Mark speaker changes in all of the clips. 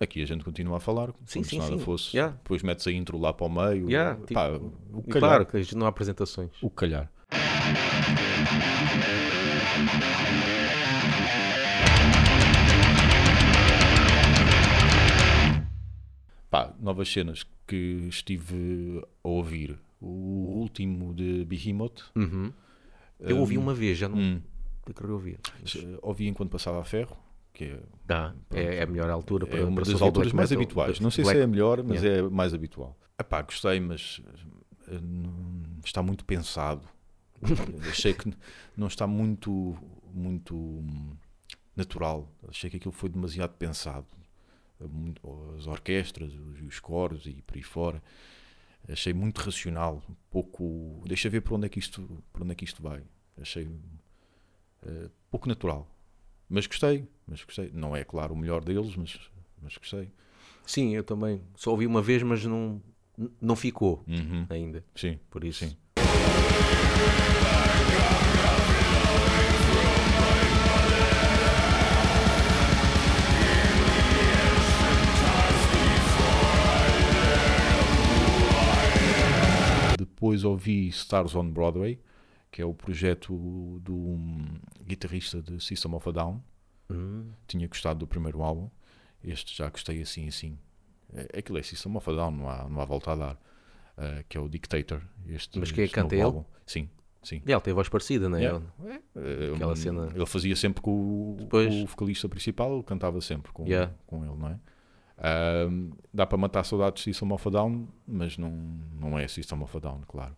Speaker 1: Aqui a gente continua a falar,
Speaker 2: Sim,
Speaker 1: como
Speaker 2: sim,
Speaker 1: se nada
Speaker 2: sim.
Speaker 1: fosse.
Speaker 2: Yeah.
Speaker 1: Depois metes a intro lá para o meio.
Speaker 2: Yeah,
Speaker 1: Pá,
Speaker 2: tipo,
Speaker 1: o calhar.
Speaker 2: claro que a gente não há apresentações.
Speaker 1: O calhar. Pá, novas cenas que estive a ouvir. O último de Behemoth.
Speaker 2: Uhum. Eu ouvi uma vez, já não
Speaker 1: Hum,
Speaker 2: queria ouvir. Mas-
Speaker 1: ouvi enquanto passava a ferro, que é,
Speaker 2: é, é a melhor altura para
Speaker 1: é uma
Speaker 2: para
Speaker 1: das alturas mais
Speaker 2: metal,
Speaker 1: habituais. Não sei
Speaker 2: black-
Speaker 1: se é a melhor, mas
Speaker 2: Yeah.
Speaker 1: é mais habitual. Epá, gostei, mas eh, está muito pensado. Achei que não está muito, muito natural. Achei que aquilo foi demasiado pensado. As orquestras, os, os coros e por aí fora. Achei muito racional, um pouco. Deixa ver para onde é que isto, para onde é que isto vai. Achei eh, pouco natural. Mas gostei, mas gostei. Não é claro o melhor deles, mas, mas gostei.
Speaker 2: Sim, eu também. Só ouvi uma vez, mas não, não ficou
Speaker 1: Uhum.
Speaker 2: ainda.
Speaker 1: Sim.
Speaker 2: Por isso.
Speaker 1: Sim. Depois ouvi Stars on Broadway, que é o projeto do um, guitarrista de System of a Down.
Speaker 2: Hum,
Speaker 1: Tinha gostado do primeiro álbum. Este já gostei assim, assim. É, aquilo é System of a Down, não há, não há volta a dar. Uh, que é o Dictator. Este,
Speaker 2: Mas quem é que
Speaker 1: novo
Speaker 2: canta ele?
Speaker 1: álbum. Sim, sim.
Speaker 2: E ela tem voz parecida, não é?
Speaker 1: Yeah. Eh,
Speaker 2: Aquela
Speaker 1: hum,
Speaker 2: cena-
Speaker 1: Ele fazia sempre com o,
Speaker 2: Pois.
Speaker 1: o vocalista principal, ele cantava sempre com,
Speaker 2: Yeah.
Speaker 1: com ele, não é? Ahm, dá para matar saudades de System of a Down, mas não, não é System of a Down, claro.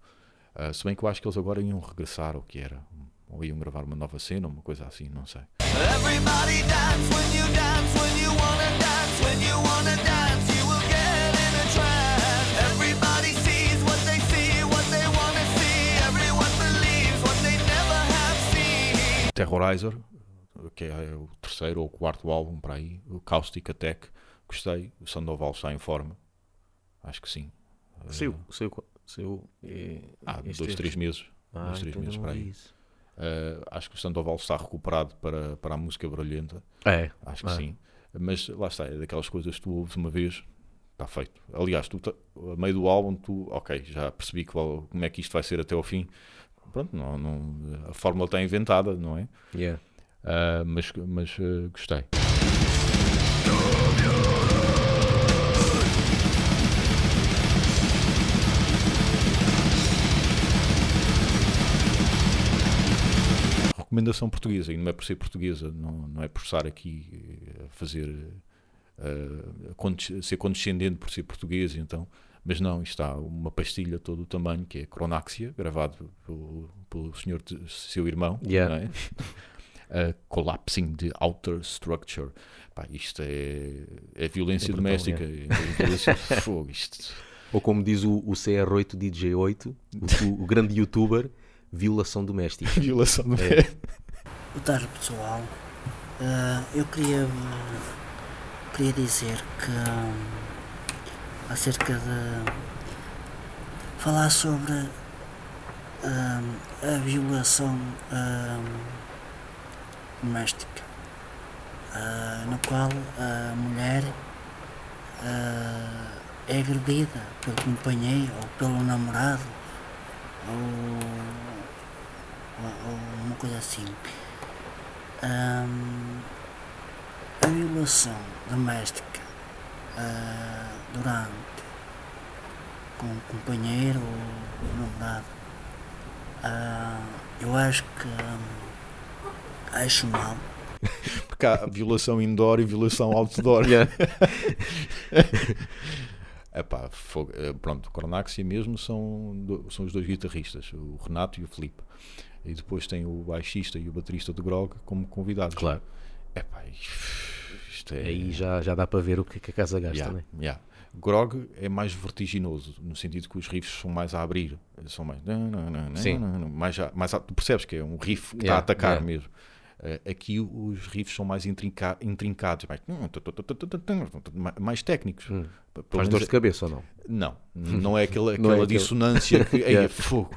Speaker 1: Ah, se bem que eu acho que eles agora iam regressar, ou que era, ou iam gravar uma nova cena, uma coisa assim, não sei.
Speaker 3: Everybody dance when you dance, when you wanna dance, when you wanna dance, you will get in a trance. Everybody sees what they see, what they wanna see. Everyone believes what they never have seen.
Speaker 1: Terrorizer, que é o terceiro ou quarto álbum para aí, o Caustic Attack, gostei. O Sandoval está em forma, acho que sim. Ah,
Speaker 2: Saiu, saiu, saiu
Speaker 1: há
Speaker 2: este-
Speaker 1: dois, três meses.
Speaker 2: Ah,
Speaker 1: dois, três
Speaker 2: então
Speaker 1: meses para
Speaker 2: vi
Speaker 1: aí. Uh, acho que o Sandoval está recuperado para, para a música barulhenta.
Speaker 2: É,
Speaker 1: Acho que
Speaker 2: Ah.
Speaker 1: sim. Mas lá está, é daquelas coisas que tu ouves uma vez, está feito. Aliás, tu, a meio do álbum, tu, ok, já percebi que, como é que isto vai ser até ao fim. Pronto, não, não, a fórmula está inventada, não é?
Speaker 2: yeah.
Speaker 1: Uh, mas mas uh, gostei. Recomendação portuguesa, e não é por ser portuguesa, não, não é por estar aqui eh, a fazer eh, a condes- ser condescendente por ser português, então, mas não, está uma pastilha todo o tamanho que é Cronáxia, gravado pelo, pelo senhor seu irmão,
Speaker 2: Yeah.
Speaker 1: é? Collapsing the outer structure. Pá, isto é, é violência
Speaker 2: É brutal,
Speaker 1: doméstica, é violência de fogo. Isto,
Speaker 2: Ou como diz o, o CR8 DJ8, o, o grande youtuber, violação doméstica.
Speaker 1: violação doméstica.
Speaker 4: Boa tarde pessoal. Ah, eu queria, queria dizer que hum, acerca de falar sobre hum, a violação hum, doméstica, ah, no qual a mulher ah, é agredida pelo companheiro ou pelo namorado ou, ou- ou uma coisa assim. Ahm, a violação doméstica ah, durante com o companheiro ou namorado ah, eu acho que hum, acho mal
Speaker 1: Porque há violação indoor e violação outdoor.
Speaker 2: Yeah.
Speaker 1: Epá, fogo. Eh, pronto, Cronáxia mesmo são, do- são os dois guitarristas, o Renato e o Filipe. E depois tem o baixista e o baterista do Grog como convidados.
Speaker 2: Claro.
Speaker 1: Epá, isto é.
Speaker 2: Aí já, já dá para ver o que, que a casa gasta,
Speaker 1: Yeah,
Speaker 2: né?
Speaker 1: yeah. Grog é mais vertiginoso, no sentido que os riffs são mais a abrir, são mais.
Speaker 2: Sim.
Speaker 1: mais, a- mais a- tu percebes que é um riff que está
Speaker 2: Yeah,
Speaker 1: a atacar mesmo. Eh, aqui os riffs são mais intrinca- intrincados, mais, mais técnicos.
Speaker 2: Hum. Faz dor de
Speaker 1: é-
Speaker 2: cabeça ou não?
Speaker 1: Não, não é aquela,
Speaker 2: Não é
Speaker 1: aquela
Speaker 2: aquele-
Speaker 1: dissonância que, é fogo,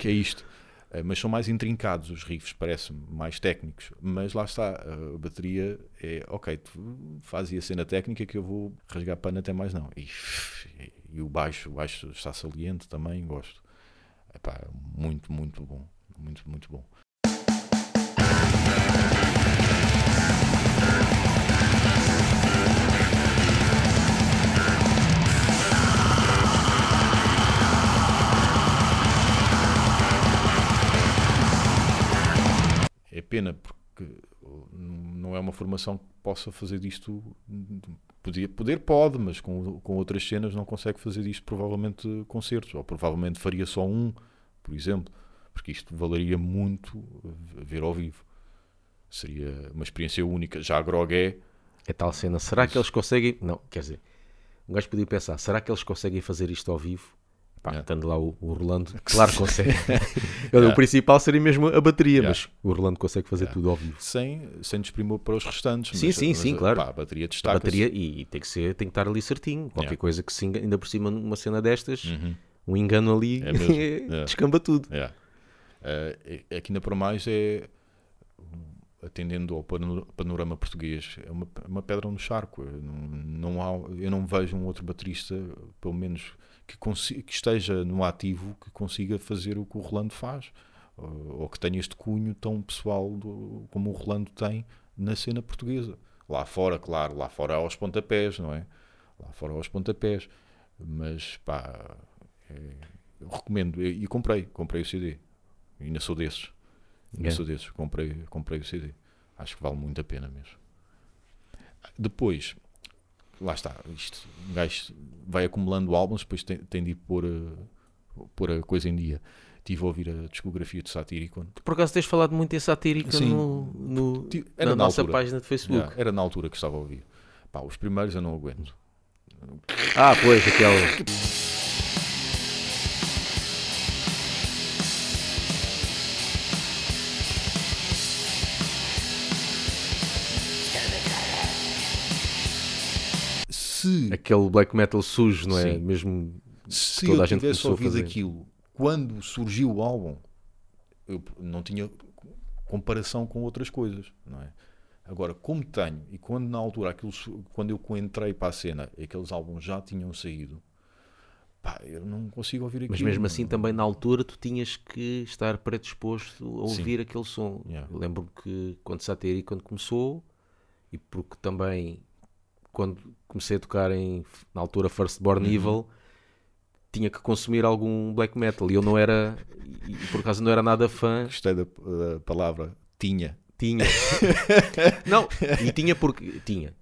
Speaker 1: que é isto. Eh, mas são mais intrincados os riffs, parece-me, mais técnicos. Mas lá está, a bateria é ok, tu faz aí a cena técnica que eu vou rasgar pano até mais não. E, e o baixo, o baixo está saliente também, gosto. Epá, muito, muito bom. Muito, muito bom. Pena porque não é uma formação que possa fazer disto. Podia, poder pode, mas com, com outras cenas não consegue fazer disto provavelmente concertos. Ou provavelmente faria só um, por exemplo. Porque isto valeria muito ver ao vivo. Seria uma experiência única. Já a Grog é.
Speaker 2: É tal cena. Será que eles conseguem. Não, quer dizer, um gajo podia pensar: será que eles conseguem fazer isto ao vivo? Pá,
Speaker 1: Yeah.
Speaker 2: estando lá o, o Orlando, claro que consegue. O principal seria mesmo a bateria,
Speaker 1: Yeah.
Speaker 2: mas o Orlando consegue fazer
Speaker 1: Yeah.
Speaker 2: tudo ao vivo.
Speaker 1: Sem, sem desprimor para os restantes.
Speaker 2: Sim,
Speaker 1: mas-
Speaker 2: sim,
Speaker 1: mas,
Speaker 2: sim,
Speaker 1: uh,
Speaker 2: claro.
Speaker 1: pá, a bateria
Speaker 2: A
Speaker 1: destaca
Speaker 2: bateria, e, e tem que ser, tem que estar ali certinho. Qualquer
Speaker 1: Yeah.
Speaker 2: coisa que se enga- ainda por cima numa cena destas,
Speaker 1: Uhum.
Speaker 2: um engano ali
Speaker 1: É yeah.
Speaker 2: descamba tudo.
Speaker 1: É. Eh, é que ainda para mais é atendendo ao pano- panorama português, é uma, uma pedra no charco. Não, não há, eu não vejo um outro baterista, pelo menos que, que esteja no ativo, que consiga fazer o que o Rolando faz, ou, que tenha este cunho tão pessoal do- como o Rolando tem na cena portuguesa. Lá fora, claro, lá fora aos pontapés, não é? Lá fora aos pontapés. Mas pá, é- eu recomendo. E, e comprei, comprei o CD. Ainda sou desses. Ainda
Speaker 2: Yeah.
Speaker 1: sou desses. Comprei, comprei o CD. Acho que vale muito a pena mesmo. Depois, lá está. Isto, um gajo vai acumulando álbuns, depois tem, tem de ir pôr, a- pôr a coisa em dia. Estive a ouvir a discografia de Satyricon.
Speaker 2: Por acaso tens falado muito em satírica
Speaker 1: Sim.
Speaker 2: no, no- na,
Speaker 1: na
Speaker 2: nossa
Speaker 1: altura.
Speaker 2: página de Facebook.
Speaker 1: Yeah, era na altura que estava a ouvir. Pá, os primeiros eu não aguento.
Speaker 2: Ah, pois, aquela.
Speaker 1: Se
Speaker 2: Aquele black metal sujo, não é?
Speaker 1: Sim.
Speaker 2: Mesmo.
Speaker 1: se
Speaker 2: toda
Speaker 1: eu
Speaker 2: a gente
Speaker 1: tivesse ouvido aquilo quando surgiu o álbum, eu não tinha comparação com outras coisas, não é? Agora, como tenho, e quando na altura, aquilo, quando eu entrei para a cena, aqueles álbuns já tinham saído, pá, eu não consigo ouvir aquilo.
Speaker 2: Mas mesmo
Speaker 1: não-
Speaker 2: assim, também na altura, tu tinhas que estar predisposto a
Speaker 1: Sim.
Speaker 2: ouvir aquele som.
Speaker 1: Yeah.
Speaker 2: Lembro-me que quando Satiri, quando começou, e porque também quando comecei a tocar em, na altura, Firstborn
Speaker 1: Uhum.
Speaker 2: Evil, tinha que consumir algum black metal. E eu não era, e por acaso não era nada fã.
Speaker 1: Gostei da, da palavra tinha.
Speaker 2: Tinha. não, e tinha porque. Tinha.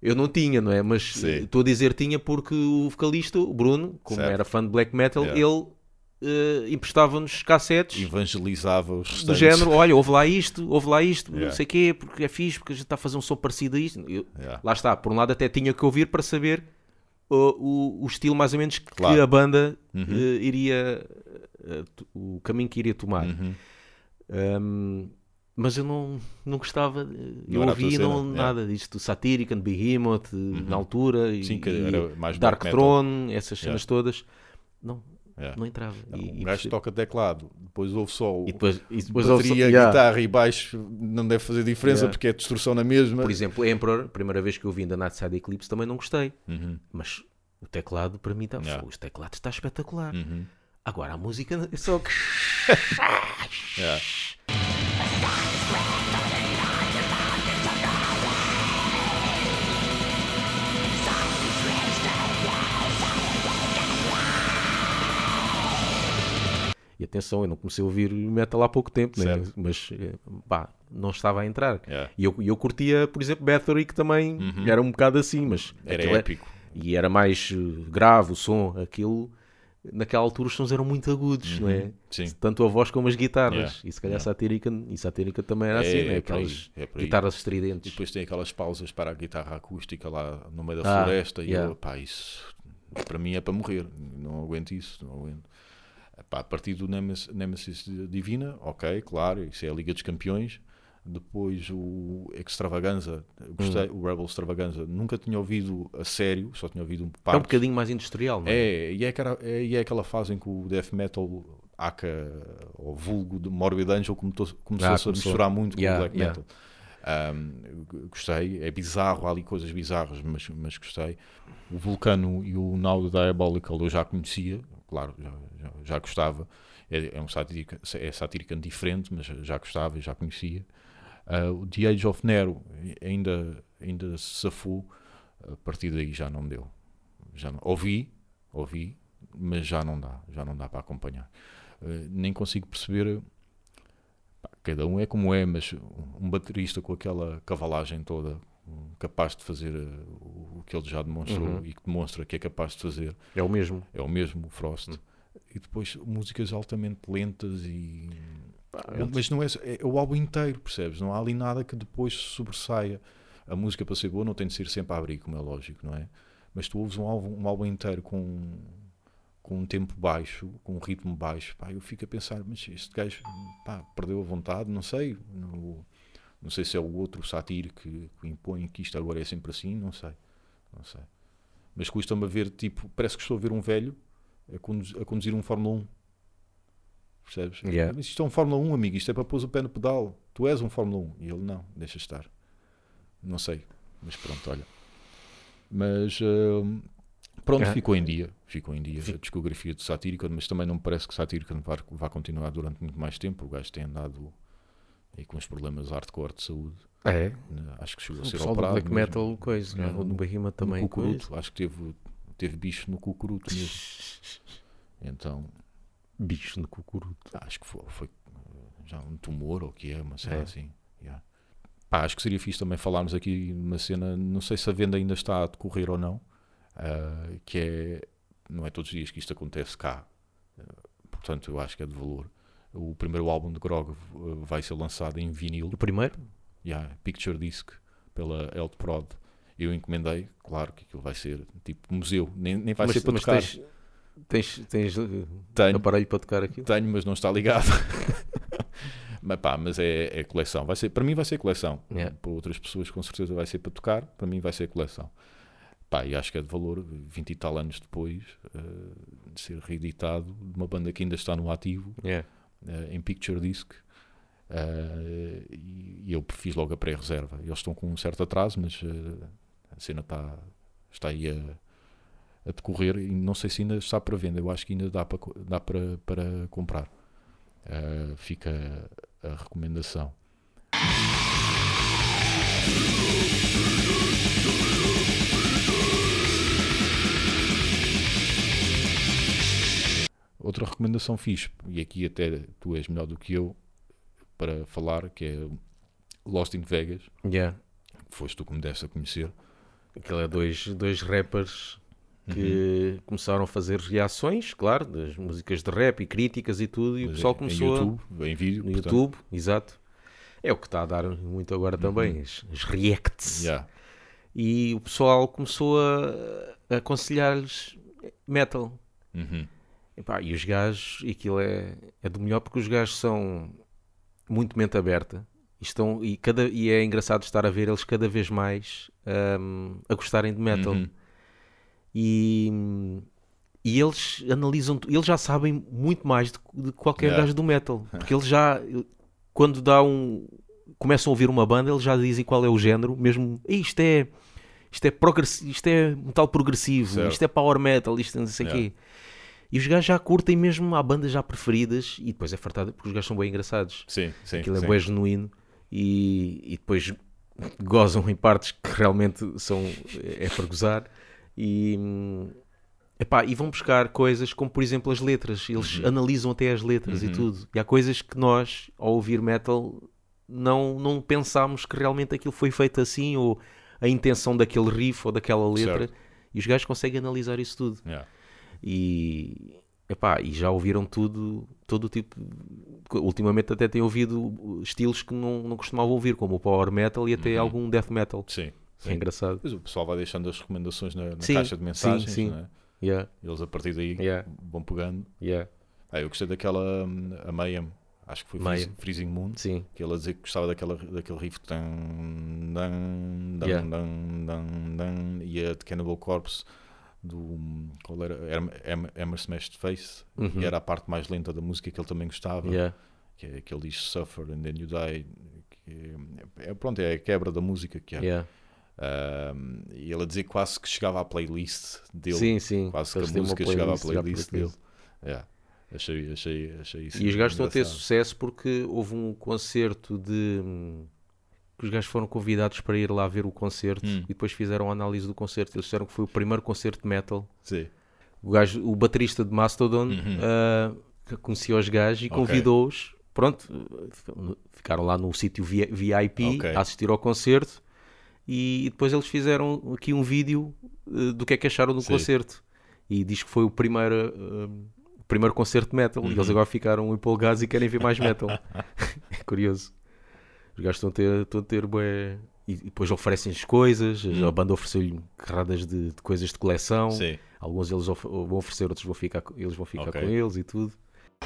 Speaker 2: Eu não tinha, não é? Mas estou a dizer tinha porque o vocalista, o Bruno, como
Speaker 1: Certo.
Speaker 2: era fã de black metal,
Speaker 1: Yeah.
Speaker 2: ele eh, emprestava-nos cassetes
Speaker 1: Evangelizava os
Speaker 2: do
Speaker 1: restantes.
Speaker 2: género: olha, ouve lá isto, ouve lá isto, não
Speaker 1: Yeah.
Speaker 2: sei o quê, porque é fixe, porque a gente está a fazer um som parecido a isto. Eu-
Speaker 1: Yeah.
Speaker 2: Lá está, por um lado até tinha que ouvir para saber uh, o, o estilo mais ou menos que
Speaker 1: Claro.
Speaker 2: a banda
Speaker 1: Uhum.
Speaker 2: eh, iria, t- o caminho que iria tomar.
Speaker 1: Uhum.
Speaker 2: Um, mas eu não, não gostava, eh, eu
Speaker 1: era a tua
Speaker 2: ouvi não,
Speaker 1: é.
Speaker 2: nada disto, Satirican, Behemoth, eh, na altura, e,
Speaker 1: Sim,
Speaker 2: e Dark
Speaker 1: metal.
Speaker 2: Throne, essas cenas
Speaker 1: Yeah.
Speaker 2: todas, não,
Speaker 1: Yeah.
Speaker 2: não entrava.
Speaker 1: Não,
Speaker 2: E-
Speaker 1: um
Speaker 2: e
Speaker 1: gajo
Speaker 2: perce-
Speaker 1: toca teclado, depois ouve só o
Speaker 2: e depois, e depois ouve-
Speaker 1: bateria,
Speaker 2: yeah.
Speaker 1: guitarra e baixo, não deve fazer diferença
Speaker 2: Yeah.
Speaker 1: porque é destruição na mesma.
Speaker 2: Por exemplo, Emperor, primeira vez que eu vi da Nightside Eclipse também não gostei,
Speaker 1: Uhum,
Speaker 2: mas o teclado para mim está,
Speaker 1: Yeah.
Speaker 2: os teclados está espetacular.
Speaker 1: uhum,
Speaker 2: Agora a música é só que
Speaker 1: yeah.
Speaker 2: E atenção, eu não comecei a ouvir metal há pouco tempo, né? Mas eh, pá, não estava a entrar.
Speaker 1: Yeah.
Speaker 2: E eu, e eu curtia, por exemplo, Bathory, que também era um bocado assim, mas
Speaker 1: Uhum. Era
Speaker 2: é-
Speaker 1: épico.
Speaker 2: e era mais eh, grave o som, aquilo. Naquela altura os sons eram muito agudos, não é?
Speaker 1: Uhum. Sim.
Speaker 2: Tanto a voz como as guitarras.
Speaker 1: Yeah.
Speaker 2: E se calhar
Speaker 1: Yeah.
Speaker 2: satírica, e satírica também era
Speaker 1: É,
Speaker 2: assim, né?
Speaker 1: é aí,
Speaker 2: Aquelas
Speaker 1: é aí.
Speaker 2: guitarras
Speaker 1: E
Speaker 2: estridentes.
Speaker 1: depois tem aquelas pausas para a guitarra acústica lá no meio da
Speaker 2: Ah,
Speaker 1: floresta e eu, pá, isso para mim é para morrer. Não aguento isso, não aguento. Pá, a partir do Nemes- Nemesis Divina, ok, claro, isso é a Liga dos Campeões. Depois o Extravaganza, gostei, o Rebel Extravaganza, nunca tinha ouvido a sério, só tinha ouvido um
Speaker 2: É um bocadinho mais industrial, não é?
Speaker 1: É, e é, aquela, é, e é aquela fase em que o death metal aca ou vulgo de Morbid Angel começou, começou
Speaker 2: Ah,
Speaker 1: a
Speaker 2: começou.
Speaker 1: misturar muito
Speaker 2: Yeah,
Speaker 1: com o black
Speaker 2: yeah.
Speaker 1: metal. Um, gostei, é bizarro, há ali coisas bizarras, mas, mas gostei. O Vulcano e o Now the Diabolical eu já conhecia, claro, já, já, já gostava. É, é um satírica, é satiricamente diferente, mas já gostava e já conhecia. Uh, o The Age of Nero ainda, ainda se safou, a partir daí já não deu. Já não, ouvi, ouvi, mas já não dá, já não dá para acompanhar. Uh, nem consigo perceber. pá, Cada um é como é, mas um baterista com aquela cavalagem toda, capaz de fazer uh, o que ele já demonstrou
Speaker 2: Uhum.
Speaker 1: e que demonstra que é capaz de fazer,
Speaker 2: É o mesmo.
Speaker 1: é o mesmo, o Frost.
Speaker 2: Hum.
Speaker 1: E depois músicas altamente lentas e.
Speaker 2: é
Speaker 1: Mas não é, é o álbum inteiro, percebes? Não há ali nada que depois sobressaia. A música para ser boa não tem de ser sempre a abrir, como é lógico, não é? Mas tu ouves um álbum, um álbum inteiro com, com um tempo baixo, com um ritmo baixo, pá, eu fico a pensar, mas este gajo pá, perdeu a vontade, não sei. Não, não sei se é o outro satire que, que impõe que isto agora é sempre assim, não sei. Não sei. Mas custa-me a ver, tipo, parece que estou a ver um velho a conduzir, a conduzir um Fórmula 1. Percebes?
Speaker 2: Yeah.
Speaker 1: Mas isto é um Fórmula 1, amigo. Isto é para pôr o pé no pedal. Tu és um Fórmula 1. E ele não, deixa estar. Não sei. Mas pronto, olha. Mas hum, pronto, ficou em dia. Ficou em dia a discografia de Satírica, mas também não me parece que Satírica vá, vá continuar durante muito mais tempo. O gajo tem andado aí com os problemas hardcore de saúde.
Speaker 2: É.
Speaker 1: né? Acho que chegou
Speaker 2: O
Speaker 1: a ser operado.
Speaker 2: black
Speaker 1: mesmo.
Speaker 2: metal, coisa.
Speaker 1: É,
Speaker 2: né? O
Speaker 1: no-
Speaker 2: do Behemoth também.
Speaker 1: no cucuruto. Acho que teve, teve bicho no cucuruto mesmo. Então,
Speaker 2: Bicho no cucuruto.
Speaker 1: acho que foi, foi, uh, já um tumor ou o que é, uma cena
Speaker 2: É.
Speaker 1: assim. yeah. Pá, acho que seria fixe também falarmos aqui numa cena, não sei se a venda ainda está a decorrer ou não, ah, que é, não é todos os dias que isto acontece cá, Ah, portanto eu acho que é de valor. O primeiro álbum de Grog uh, vai ser lançado em vinil,
Speaker 2: O primeiro?
Speaker 1: yeah, Picture Disc, pela Elt Prod. Eu encomendei, claro que aquilo vai ser tipo museu, nem, nem vai ser para
Speaker 2: mas
Speaker 1: tocar.
Speaker 2: tens, tens, tens uh,
Speaker 1: Tenho,
Speaker 2: aparelho para tocar aquilo?
Speaker 1: tenho, mas não está ligado. mas pá, mas é, é coleção. Vai ser, para mim vai ser coleção.
Speaker 2: Yeah.
Speaker 1: Para outras pessoas com certeza vai ser para tocar, para mim vai ser coleção. Pá, e acho que é de valor, 20 e tal anos depois, eh, de ser reeditado, de uma banda que ainda está no ativo,
Speaker 2: Yeah.
Speaker 1: Eh, em Picture Disc. eh, e, eu fiz logo a pré-reserva. Eles estão com um certo atraso, mas eh, a cena está, está aí a, a decorrer e não sei se ainda está para venda. Eu acho que ainda dá para, dá para, para comprar. Eh, fica a recomendação. Outra recomendação fixe, e aqui até tu és melhor do que eu para falar, que é Lost in Vegas,
Speaker 2: Yeah.
Speaker 1: foste tu que me deste a conhecer.
Speaker 2: Aquilo é dois, dois rappers
Speaker 1: Uhum.
Speaker 2: que começaram a fazer reações, claro, das músicas de rap e críticas e tudo, e o
Speaker 1: Mas
Speaker 2: pessoal
Speaker 1: em-
Speaker 2: começou
Speaker 1: em
Speaker 2: a-
Speaker 1: YouTube, em vídeo,
Speaker 2: no
Speaker 1: portanto,
Speaker 2: YouTube, exato. É o que está a dar muito agora também, as, as reacts.
Speaker 1: Uhum. yeah.
Speaker 2: E o pessoal começou a, a aconselhar-lhes metal.
Speaker 1: Uhum.
Speaker 2: Epá, e os gajos, e aquilo é, é do melhor porque os gajos são muito mente aberta e, estão, e, cada, e é engraçado estar a ver eles cada vez mais hum, a gostarem de metal.
Speaker 1: Uhum.
Speaker 2: E, e eles analisam, eles já sabem muito mais de, de qualquer
Speaker 1: Yeah.
Speaker 2: gajo do metal, porque eles já, quando dá um, começam a ouvir uma banda, eles já dizem qual é o género, mesmo "Ei, isto é. Isto é, isto é metal progressivo,
Speaker 1: Certo.
Speaker 2: isto é power metal, isto não sei o
Speaker 1: Yeah.
Speaker 2: quê. E os gajos já curtem mesmo, há bandas já preferidas, e depois é fartada porque os gajos são bem engraçados.
Speaker 1: Sim, sim.
Speaker 2: Aquilo é
Speaker 1: sim.
Speaker 2: bem genuíno e, e depois gozam em partes que realmente são é para gozar e, epá, e vão buscar coisas como por exemplo as letras eles analisam até as letras e
Speaker 1: Uhum.
Speaker 2: tudo e há coisas que nós ao ouvir metal não, não pensámos que realmente aquilo foi feito assim ou a intenção daquele riff ou daquela letra
Speaker 1: Certo.
Speaker 2: e os gajos conseguem analisar isso tudo
Speaker 1: Yeah.
Speaker 2: E, epá, e já ouviram tudo, todo o tipo. Ultimamente até têm ouvido estilos que não, não costumavam ouvir, como o power metal e até
Speaker 1: Uhum.
Speaker 2: algum death metal.
Speaker 1: Sim,
Speaker 2: É
Speaker 1: sim.
Speaker 2: engraçado.
Speaker 1: Depois o pessoal vai deixando as recomendações na, na
Speaker 2: Sim,
Speaker 1: caixa de mensagens,
Speaker 2: sim, sim.
Speaker 1: não é?
Speaker 2: Yeah,
Speaker 1: eles a partir daí
Speaker 2: Yeah.
Speaker 1: vão pegando.
Speaker 2: yeah.
Speaker 1: Ah, eu gostei daquela hum, a Mayhem, acho que foi
Speaker 2: Mayhem.
Speaker 1: Freezing, Freezing Moon,
Speaker 2: Sim,
Speaker 1: que ele a dizer que gostava daquela, daquele riff tan, dan, dan,
Speaker 2: Yeah.
Speaker 1: dan, dan, dan, e a de Cannibal Corpse do qual era? Em- Em- Emerson Smashed Face,
Speaker 2: Uhum.
Speaker 1: e era a parte mais lenta da música que ele também gostava,
Speaker 2: Yeah.
Speaker 1: que, é, que ele diz Suffer and then you die. Que é, é- pronto, é a quebra da música que é.
Speaker 2: Yeah.
Speaker 1: Um, e ele a dizer quase que chegava à playlist dele.
Speaker 2: Sim, sim.
Speaker 1: Quase que a música chegava à
Speaker 2: playlist
Speaker 1: dele. Yeah. Achei, achei, achei isso.
Speaker 2: E os gajos estão a ter sucesso porque houve um concerto de. Que os gajos foram convidados para ir lá ver o concerto
Speaker 1: Hum.
Speaker 2: e depois fizeram a análise do concerto. Eles disseram que foi o primeiro concerto de metal.
Speaker 1: Sim.
Speaker 2: O, gajo, o baterista de Mastodon
Speaker 1: Uhum.
Speaker 2: ah, que conhecia os gajos e convidou-os. Pronto, ficaram lá no sítio vi- VIP
Speaker 1: Ok.
Speaker 2: a assistir ao concerto e depois eles fizeram aqui um vídeo eh, do que é que acharam do
Speaker 1: Sim.
Speaker 2: concerto. E diz que foi o primeiro, o primeiro concerto de metal. E
Speaker 1: Uhum.
Speaker 2: eles agora ficaram empolgados e querem ver mais metal. é curioso. Os gajos estão a ter, estão a ter bué... E depois oferecem-lhes coisas. A banda ofereceu-lhe carradas de, de coisas de coleção.
Speaker 1: Hum. Sim.
Speaker 2: Alguns eles of- vão oferecer, outros vão ficar, eles vão ficar
Speaker 1: Ok.
Speaker 2: com eles e tudo.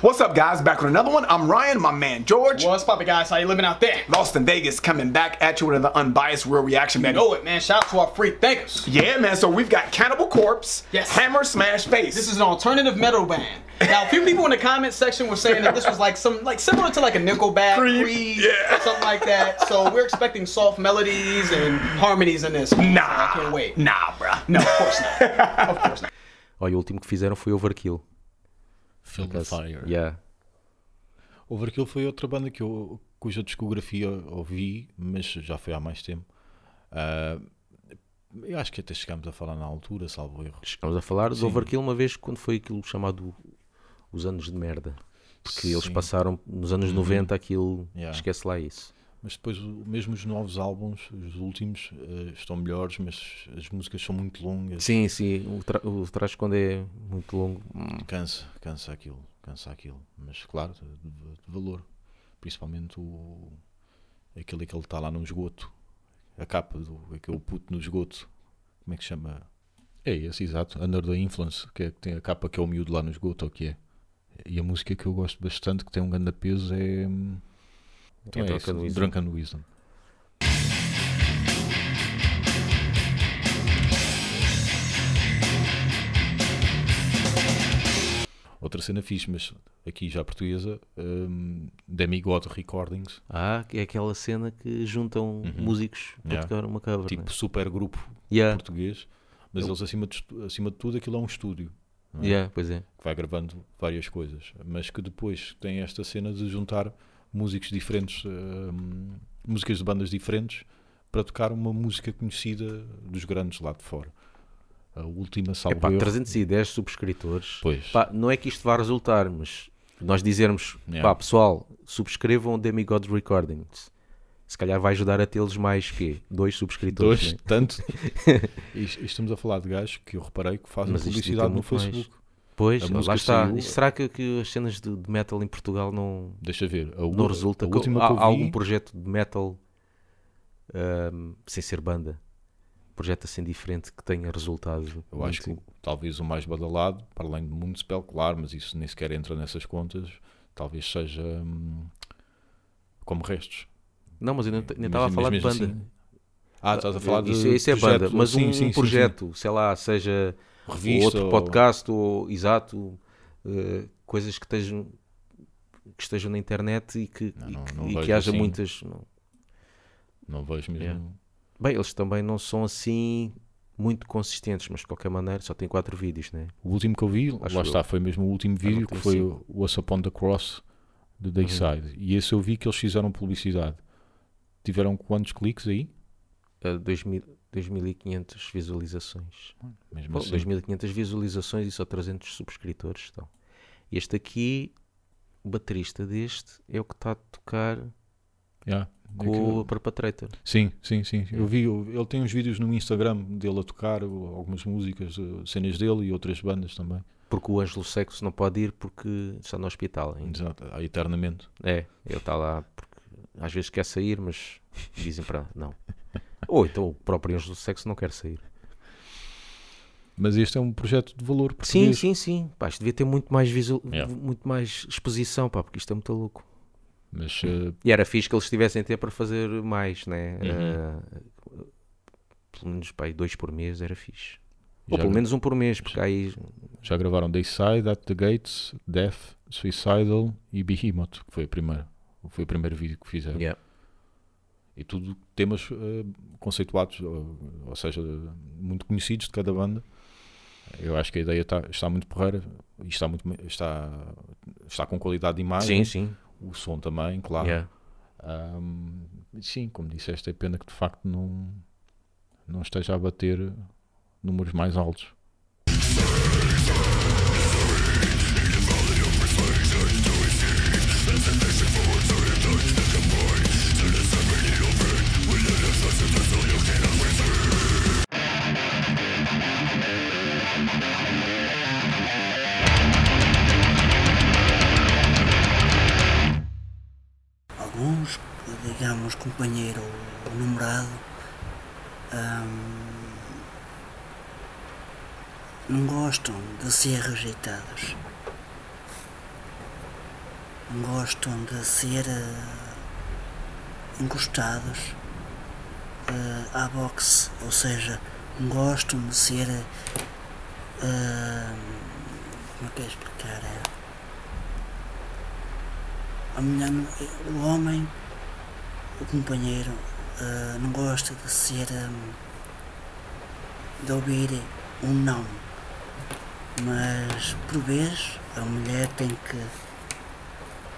Speaker 5: What's up, guys? Back with another one. I'm Ryan, my man George.
Speaker 6: What's poppin', guys? How you living out there?
Speaker 5: Lost in Vegas, coming back at you with another unbiased real reaction,
Speaker 6: You know it, man. Shout out to our free thinkers.
Speaker 5: Yeah, man. So we've got Cannibal Corpse,
Speaker 6: Yes.
Speaker 5: Hammer Smash Face.
Speaker 6: This is an alternative metal band. Now, a few people in the comment section were saying that this was like some, like similar to like a Nickelback,
Speaker 5: Creed,
Speaker 6: Creed,
Speaker 5: yeah.
Speaker 6: something like that. So we're expecting soft melodies and harmonies in this.
Speaker 5: nah,
Speaker 6: I can't wait.
Speaker 5: nah, bruh.
Speaker 6: No, of course not. of course not.
Speaker 2: Olha, o último que fizeram foi Overkill.
Speaker 1: Film
Speaker 2: acaso.
Speaker 1: Fire.
Speaker 2: Yeah.
Speaker 1: Overkill foi outra banda que eu, cuja discografia ouvi, mas já foi há mais tempo. Ah, eu acho que até chegámos a falar na altura, salvo erro.
Speaker 2: Chegamos a falar de
Speaker 1: Sim.
Speaker 2: Overkill uma vez quando foi aquilo chamado os anos de merda. Porque eles
Speaker 1: Sim. Uhum.
Speaker 2: passaram nos anos 90 aquilo.
Speaker 1: Yeah.
Speaker 2: Esquece lá isso.
Speaker 1: Mas depois, mesmo os novos álbuns, os últimos, eh, estão melhores, mas as músicas são muito longas.
Speaker 2: Sim, sim. O, tra o traje quando é muito longo. hum,
Speaker 1: Cansa, cansa aquilo, cansa aquilo. Mas claro, de, de valor. Principalmente o, aquele que ele está lá no esgoto. A capa do aquele puto no esgoto. Como é que chama? É esse, exato. Under the Influence, que, é, que tem a capa que é o miúdo lá no esgoto, ou o que é. E a música que eu gosto bastante, que tem um grande peso, é. Então
Speaker 2: É Drunken
Speaker 1: esse,
Speaker 2: Wisdom.
Speaker 1: Drunken Wisdom. Outra cena fixe, mas aqui já portuguesa, um, Demigod Recordings,
Speaker 2: Ah, é aquela cena que juntam músicos para
Speaker 1: Uhum. Yeah.
Speaker 2: tocar uma cover.
Speaker 1: tipo
Speaker 2: né?
Speaker 1: super grupo
Speaker 2: Yeah.
Speaker 1: português, mas eles acima de, acima de tudo aquilo é um estúdio é?
Speaker 2: Yeah, pois é.
Speaker 1: que vai gravando várias coisas, mas que depois tem esta cena de juntar músicos diferentes, hum, músicas de bandas diferentes para tocar uma música conhecida dos grandes lá de fora. A última salvo
Speaker 2: Epá,
Speaker 1: erro-
Speaker 2: 310 subscritores.
Speaker 1: Pois.
Speaker 2: Pá, não é que isto vá resultar, mas nós dizermos,
Speaker 1: Yeah.
Speaker 2: pá, pessoal, subscrevam o Demigod Recordings. Se calhar vai ajudar a tê-los mais que dois subscritores.
Speaker 1: Dois,
Speaker 2: né?
Speaker 1: tanto. e, e estamos a falar de gajos que eu reparei que fazem
Speaker 2: Mas
Speaker 1: publicidade no
Speaker 2: muito mais. Pois, lá está.
Speaker 1: saiu-
Speaker 2: será que, que as cenas de, de metal em Portugal não,
Speaker 1: Deixa ver. A,
Speaker 2: não resulta?
Speaker 1: a
Speaker 2: Que-
Speaker 1: última que eu vi,
Speaker 2: algum projeto de metal ahm, sem ser banda? Projeto assim diferente que tenha resultado?
Speaker 1: Eu acho que talvez o mais badalado, para além de Municipal, claro, mas isso nem sequer entra nessas contas, talvez seja hum, como restos.
Speaker 2: Não, mas eu nem estava a falar de banda.
Speaker 1: assim- ah, estás a falar de
Speaker 2: isso, isso é
Speaker 1: projeto,
Speaker 2: banda, mas
Speaker 1: sim,
Speaker 2: um,
Speaker 1: sim,
Speaker 2: um
Speaker 1: sim, sim.
Speaker 2: projeto, sei lá, seja
Speaker 1: Revista
Speaker 2: outro
Speaker 1: ou-
Speaker 2: podcast ou exato, eh, coisas que estejam que estejam na internet e que,
Speaker 1: Não,
Speaker 2: e que-
Speaker 1: não
Speaker 2: e que haja
Speaker 1: assim.
Speaker 2: muitas. não.
Speaker 1: Não vejo mesmo.
Speaker 2: Yeah. Bem, eles também não são assim muito consistentes, mas de qualquer maneira só têm quatro vídeos, né?
Speaker 1: O último que eu vi,
Speaker 2: Acho
Speaker 1: lá
Speaker 2: eu.
Speaker 1: está, foi mesmo o último
Speaker 2: não
Speaker 1: vídeo, que foi
Speaker 2: cinco.
Speaker 1: o What's Upon the Cross de Dayside. E esse eu vi que eles fizeram publicidade. Tiveram quantos cliques aí?
Speaker 2: Eh, 2000 2.500 visualizações.
Speaker 1: Mesmo
Speaker 2: Bom,
Speaker 1: assim.
Speaker 2: 2.500 visualizações e só 300 subscritores estão. Este aqui, o baterista deste, é o que está a tocar
Speaker 1: Yeah.
Speaker 2: com
Speaker 1: Aquilo-
Speaker 2: o Perpetrator.
Speaker 1: Sim, sim, sim. Eu vi, eu- ele tem uns vídeos no Instagram dele a tocar algumas músicas, eh, cenas dele e outras bandas também.
Speaker 2: Porque o Ângelo Sexo não pode ir porque está no hospital ainda.
Speaker 1: Exato, há eternamente.
Speaker 2: É, ele está lá porque às vezes quer sair, mas dizem para não. Ou então o próprio Ângelo Sexo não quer sair.
Speaker 1: Mas este é um projeto de valor
Speaker 2: Sim,
Speaker 1: português.
Speaker 2: sim, sim. Pá, isto devia ter muito mais, visual,
Speaker 1: Yeah.
Speaker 2: muito mais exposição, pá, porque isto é muito louco.
Speaker 1: Mas eh,
Speaker 2: E era fixe que eles tivessem tempo para fazer mais, né?
Speaker 1: Uhum.
Speaker 2: Eh, pelo menos pá, dois por mês era fixe. Ou
Speaker 1: Já
Speaker 2: pelo
Speaker 1: gra-
Speaker 2: menos um por mês, porque aí.
Speaker 1: Já gravaram Dayside, At the Gates, Death, Suicidal e Behemoth, que foi a primeira. Foi o primeiro vídeo que fizeram.
Speaker 2: Yeah.
Speaker 1: E tudo temas eh, conceituados, ou, ou seja, muito conhecidos de cada banda. Eu acho que a ideia está, está muito porreira e está, muito, está, está com qualidade de imagem.
Speaker 2: Sim, sim.
Speaker 1: O som também, claro.
Speaker 2: Yeah.
Speaker 1: Ahm, sim, como disseste, é pena que de facto não, não esteja a bater números mais altos.
Speaker 4: Ser rejeitados. Gostam de ser eh, encostados eh, à boxe, ou seja, gostam de ser. eh, como é que é explicar? É, mulher, o homem, o companheiro, eh, não gosta de ser. hum, de ouvir um não. Mas, por vez, a mulher tem que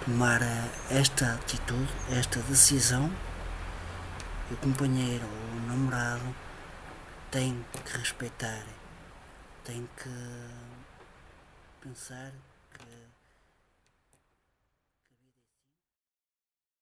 Speaker 4: tomar eh, esta atitude, esta decisão, e o companheiro ou o namorado tem que respeitar, tem que pensar